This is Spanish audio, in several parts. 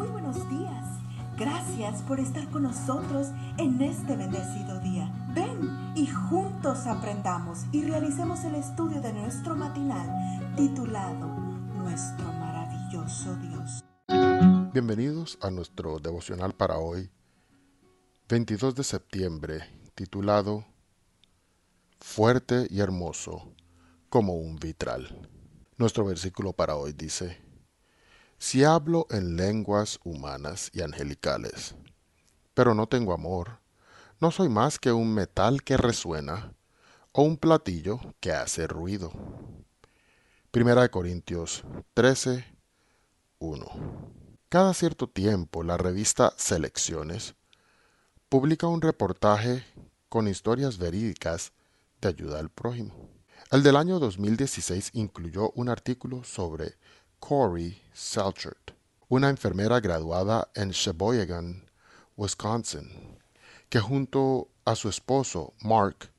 muy buenos días. Gracias por estar con nosotros en este bendecido día. Ven y juntos aprendamos y realicemos el estudio de nuestro matinal titulado Nuestro maravilloso Dios. Bienvenidos a nuestro devocional para hoy, 22 de septiembre, titulado Fuerte y hermoso como un vitral. Nuestro versículo para hoy dice, Si hablo en lenguas humanas y angelicales, pero no tengo amor, no soy más que un metal que resuena o un platillo que hace ruido. Primera de Corintios 13, 1. Cada cierto tiempo la revista Selecciones publica un reportaje con historias verídicas de ayuda al prójimo. El del año 2016 incluyó un artículo sobre Corey Selchert, una enfermera graduada en Sheboygan, Wisconsin, que junto a su esposo, Mark,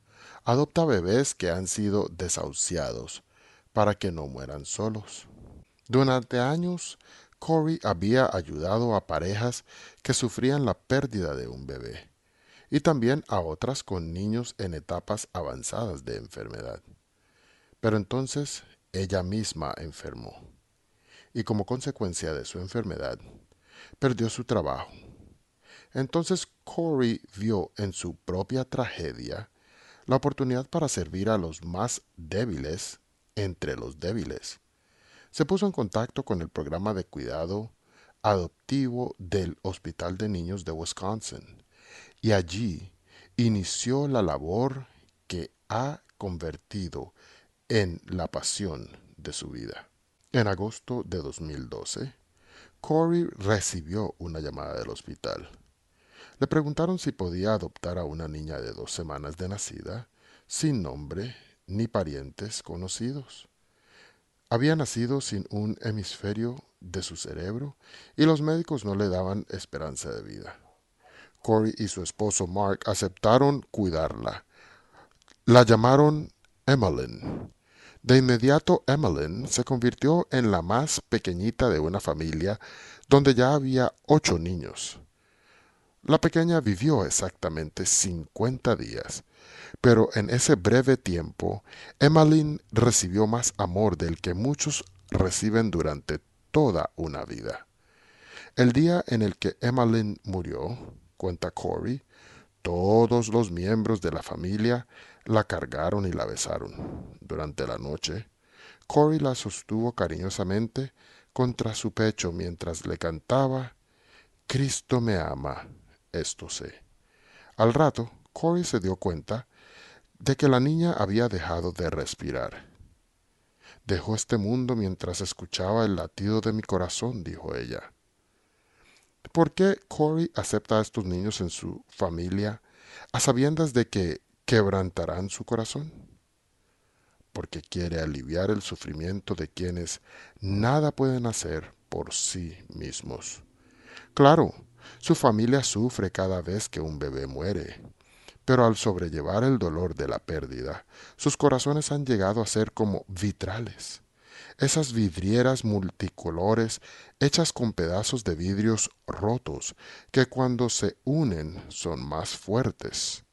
adopta bebés que han sido desahuciados para que no mueran solos. Durante años, Corey había ayudado a parejas que sufrían la pérdida de un bebé y también a otras con niños en etapas avanzadas de enfermedad. Pero entonces ella misma enfermó y como consecuencia de su enfermedad perdió su trabajo. Entonces Corey vio en su propia tragedia la oportunidad para servir a los más débiles entre los débiles se puso en contacto con el programa de cuidado adoptivo del Hospital de Niños de Wisconsin y allí inició la labor que ha convertido en la pasión de su vida. En agosto de 2012, Corey recibió una llamada del hospital. Le preguntaron si podía adoptar a una niña de dos semanas de nacida, sin nombre ni parientes conocidos. Había nacido sin un hemisferio de su cerebro y los médicos no le daban esperanza de vida. Corey y su esposo Mark aceptaron cuidarla. La llamaron Emmeline. De inmediato Emmeline se convirtió en la más pequeñita de una familia donde ya había ocho niños. La pequeña vivió exactamente cincuenta días pero en ese breve tiempo, Emmeline recibió más amor del que muchos reciben durante toda una vida. El día en el que Emmeline murió, cuenta Corey, todos los miembros de la familia la cargaron y la besaron. Durante la noche, Corey la sostuvo cariñosamente contra su pecho mientras le cantaba Cristo me ama, esto sé. Al rato, Corey se dio cuenta de que la niña había dejado de respirar. Dejó este mundo mientras escuchaba el latido de mi corazón, dijo ella. ¿Por qué Corey acepta a estos niños en su familia a sabiendas de que quebrantarán su corazón? Porque quiere aliviar el sufrimiento de quienes nada pueden hacer por sí mismos. Claro, su familia sufre cada vez que un bebé muere, pero al sobrellevar el dolor de la pérdida, sus corazones han llegado a ser como vitrales, esas vidrieras multicolores hechas con pedazos de vidrios rotos, que cuando se unen son más fuertes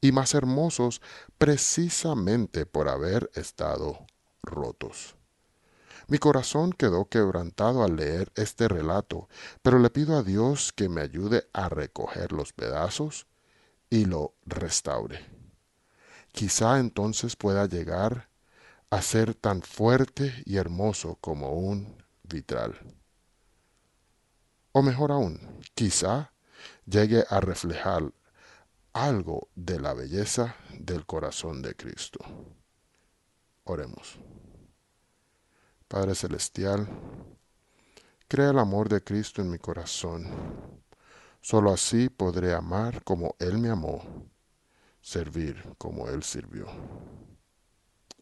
y más hermosos precisamente por haber estado rotos. Mi corazón quedó quebrantado al leer este relato, pero le pido a Dios que me ayude a recoger los pedazos y lo restaure. Quizá entonces pueda llegar a ser tan fuerte y hermoso como un vitral. O mejor aún, quizá llegue a reflejar algo de la belleza del corazón de Cristo. Oremos. Padre Celestial, crea el amor de Cristo en mi corazón Solo así podré amar como Él me amó, servir como Él sirvió.